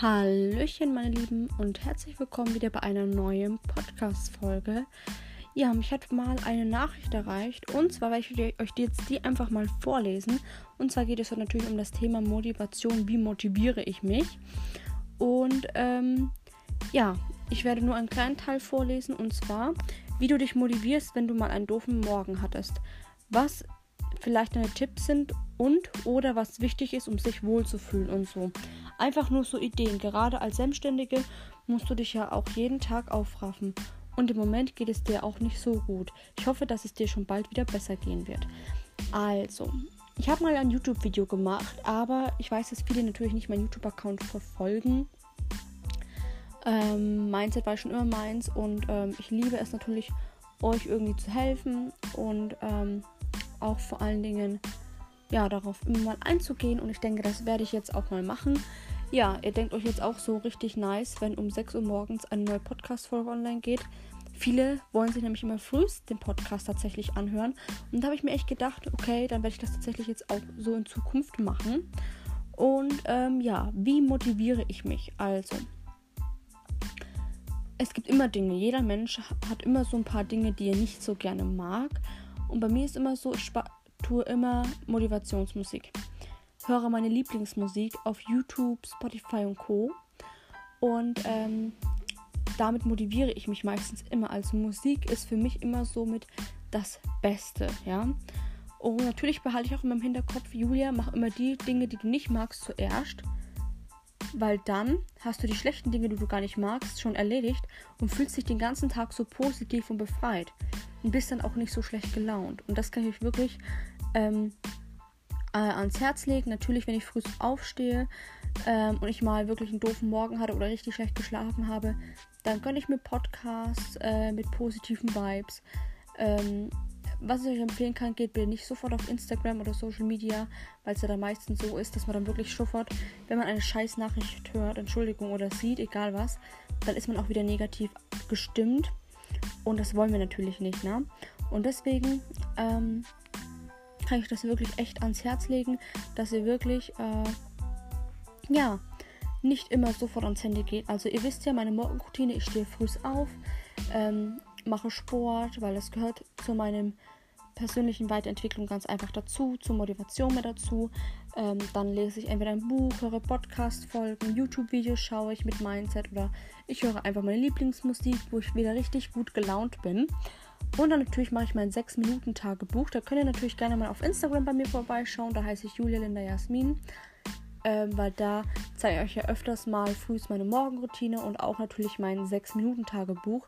Hallöchen, meine Lieben, und herzlich willkommen wieder bei einer neuen Podcast-Folge. Ja, mich hat mal eine Nachricht erreicht, und zwar werde ich euch jetzt die einfach mal vorlesen. Und zwar geht es natürlich um das Thema Motivation. Wie motiviere ich mich? Und ähm, ja, ich werde nur einen kleinen Teil vorlesen, und zwar, wie du dich motivierst, wenn du mal einen doofen Morgen hattest. Was vielleicht deine Tipps sind und oder was wichtig ist, um sich wohlzufühlen und so. Einfach nur so Ideen. Gerade als Selbstständige musst du dich ja auch jeden Tag aufraffen. Und im Moment geht es dir auch nicht so gut. Ich hoffe, dass es dir schon bald wieder besser gehen wird. Also, ich habe mal ein YouTube-Video gemacht, aber ich weiß, dass viele natürlich nicht meinen YouTube-Account verfolgen. Ähm, Mindset war schon immer meins und ähm, ich liebe es natürlich, euch irgendwie zu helfen und ähm, auch vor allen Dingen ja darauf immer mal einzugehen und ich denke, das werde ich jetzt auch mal machen. Ja, ihr denkt euch jetzt auch so richtig nice, wenn um 6 Uhr morgens eine neue Podcast-Folge online geht. Viele wollen sich nämlich immer frühst den Podcast tatsächlich anhören. Und da habe ich mir echt gedacht, okay, dann werde ich das tatsächlich jetzt auch so in Zukunft machen. Und ähm, ja, wie motiviere ich mich? Also, es gibt immer Dinge. Jeder Mensch hat immer so ein paar Dinge, die er nicht so gerne mag. Und bei mir ist immer so, ich tue immer Motivationsmusik. Höre meine Lieblingsmusik auf YouTube, Spotify und Co. Und ähm, damit motiviere ich mich meistens immer. Also Musik ist für mich immer so mit das Beste, ja. Und natürlich behalte ich auch immer im Hinterkopf, Julia, mach immer die Dinge, die du nicht magst, zuerst. Weil dann hast du die schlechten Dinge, die du gar nicht magst, schon erledigt und fühlst dich den ganzen Tag so positiv und befreit und bist dann auch nicht so schlecht gelaunt. Und das kann ich euch wirklich ähm, äh, ans Herz legen. Natürlich, wenn ich früh aufstehe ähm, und ich mal wirklich einen doofen Morgen hatte oder richtig schlecht geschlafen habe, dann gönne ich mir Podcasts äh, mit positiven Vibes. Ähm, was ich euch empfehlen kann, geht bitte nicht sofort auf Instagram oder Social Media, weil es ja dann meistens so ist, dass man dann wirklich sofort, wenn man eine scheiß Nachricht hört, Entschuldigung oder sieht, egal was, dann ist man auch wieder negativ gestimmt. Und das wollen wir natürlich nicht, ne? Und deswegen ähm, kann ich das wirklich echt ans Herz legen, dass ihr wirklich, äh, ja, nicht immer sofort ans Handy geht. Also ihr wisst ja, meine Morgenroutine, ich stehe früh auf, ähm, mache Sport, weil das gehört zu meinem persönlichen Weiterentwicklung ganz einfach dazu, zur Motivation mehr dazu. Ähm, dann lese ich entweder ein Buch, höre Podcast-Folgen, YouTube-Videos schaue ich mit Mindset oder ich höre einfach meine Lieblingsmusik, wo ich wieder richtig gut gelaunt bin. Und dann natürlich mache ich mein 6-Minuten-Tagebuch. Da könnt ihr natürlich gerne mal auf Instagram bei mir vorbeischauen. Da heiße ich Julia Linda Jasmin. Ähm, weil da zeige ich euch ja öfters mal früh meine Morgenroutine und auch natürlich mein 6-Minuten-Tagebuch.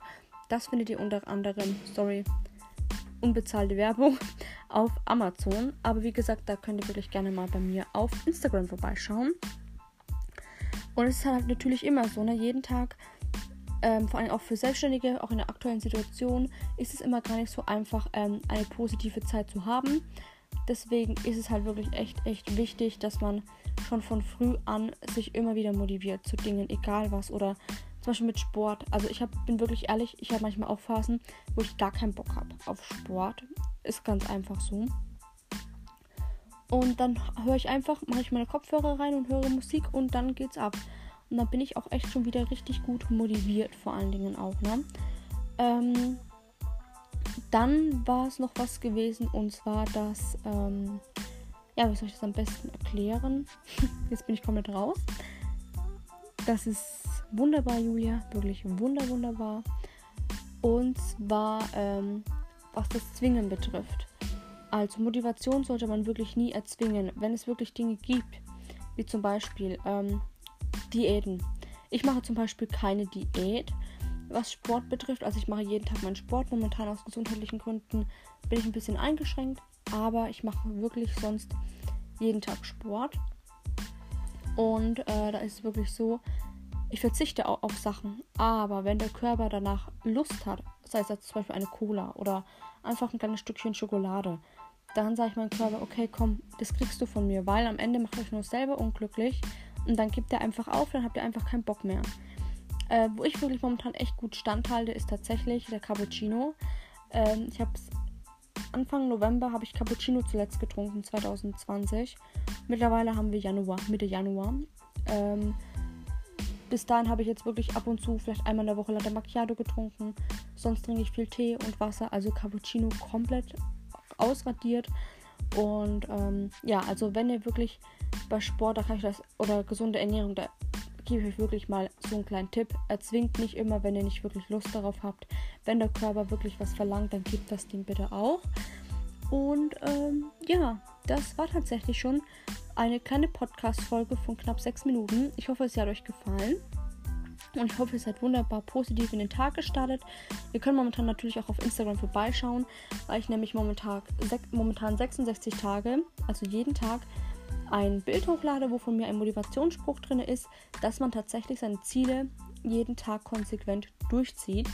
Das findet ihr unter anderem, sorry, unbezahlte Werbung auf Amazon. Aber wie gesagt, da könnt ihr wirklich gerne mal bei mir auf Instagram vorbeischauen. Und es ist halt natürlich immer so, ne? Jeden Tag ähm, vor allem auch für Selbstständige, auch in der aktuellen Situation, ist es immer gar nicht so einfach, ähm, eine positive Zeit zu haben. Deswegen ist es halt wirklich echt, echt wichtig, dass man schon von früh an sich immer wieder motiviert zu Dingen, egal was. Oder zum Beispiel mit Sport. Also ich hab, bin wirklich ehrlich, ich habe manchmal auch Phasen, wo ich gar keinen Bock habe auf Sport. Ist ganz einfach so. Und dann höre ich einfach, mache ich meine Kopfhörer rein und höre Musik und dann geht's ab. Und dann bin ich auch echt schon wieder richtig gut motiviert, vor allen Dingen auch. Ne? Ähm, dann war es noch was gewesen und zwar dass, ähm, ja, wie soll ich das am besten erklären? Jetzt bin ich komplett raus. Das ist wunderbar, Julia, wirklich wunder, wunderbar. Und zwar, ähm, was das Zwingen betrifft. Also Motivation sollte man wirklich nie erzwingen. Wenn es wirklich Dinge gibt, wie zum Beispiel, ähm, Diäten. Ich mache zum Beispiel keine Diät, was Sport betrifft. Also ich mache jeden Tag meinen Sport. Momentan aus gesundheitlichen Gründen bin ich ein bisschen eingeschränkt. Aber ich mache wirklich sonst jeden Tag Sport. Und äh, da ist es wirklich so, ich verzichte auch auf Sachen. Aber wenn der Körper danach Lust hat, sei es jetzt zum Beispiel eine Cola oder einfach ein kleines Stückchen Schokolade, dann sage ich meinem Körper, okay, komm, das kriegst du von mir, weil am Ende mache ich nur selber unglücklich und dann gibt er einfach auf, dann habt ihr einfach keinen Bock mehr. Äh, wo ich wirklich momentan echt gut standhalte, ist tatsächlich der Cappuccino. Ähm, ich habe Anfang November habe ich Cappuccino zuletzt getrunken, 2020. Mittlerweile haben wir Januar, Mitte Januar. Ähm, bis dahin habe ich jetzt wirklich ab und zu vielleicht einmal in der Woche Latte Macchiato getrunken. Sonst trinke ich viel Tee und Wasser, also Cappuccino komplett ausradiert. Und ähm, ja, also wenn ihr wirklich bei Sport, da kann ich das, oder gesunde Ernährung, da gebe ich euch wirklich mal so einen kleinen Tipp. Erzwingt nicht immer, wenn ihr nicht wirklich Lust darauf habt. Wenn der Körper wirklich was verlangt, dann gebt das dem bitte auch. Und ähm, ja, das war tatsächlich schon eine kleine Podcast-Folge von knapp sechs Minuten. Ich hoffe, es hat euch gefallen. Und ich hoffe, ihr seid wunderbar positiv in den Tag gestartet. Ihr könnt momentan natürlich auch auf Instagram vorbeischauen, weil ich nämlich momentan, momentan 66 Tage, also jeden Tag, ein Bild hochlade, wo von mir ein Motivationsspruch drin ist, dass man tatsächlich seine Ziele jeden Tag konsequent durchzieht.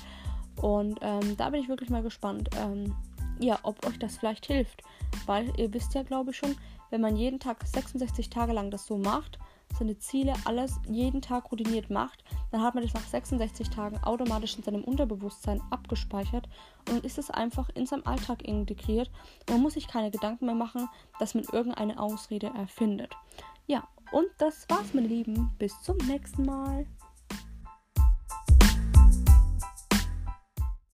Und ähm, da bin ich wirklich mal gespannt, ähm, ja, ob euch das vielleicht hilft. Weil ihr wisst ja, glaube ich schon, wenn man jeden Tag 66 Tage lang das so macht, seine Ziele, alles jeden Tag routiniert macht, dann hat man das nach 66 Tagen automatisch in seinem Unterbewusstsein abgespeichert und ist es einfach in seinem Alltag integriert. Man muss sich keine Gedanken mehr machen, dass man irgendeine Ausrede erfindet. Ja, und das war's, meine Lieben. Bis zum nächsten Mal.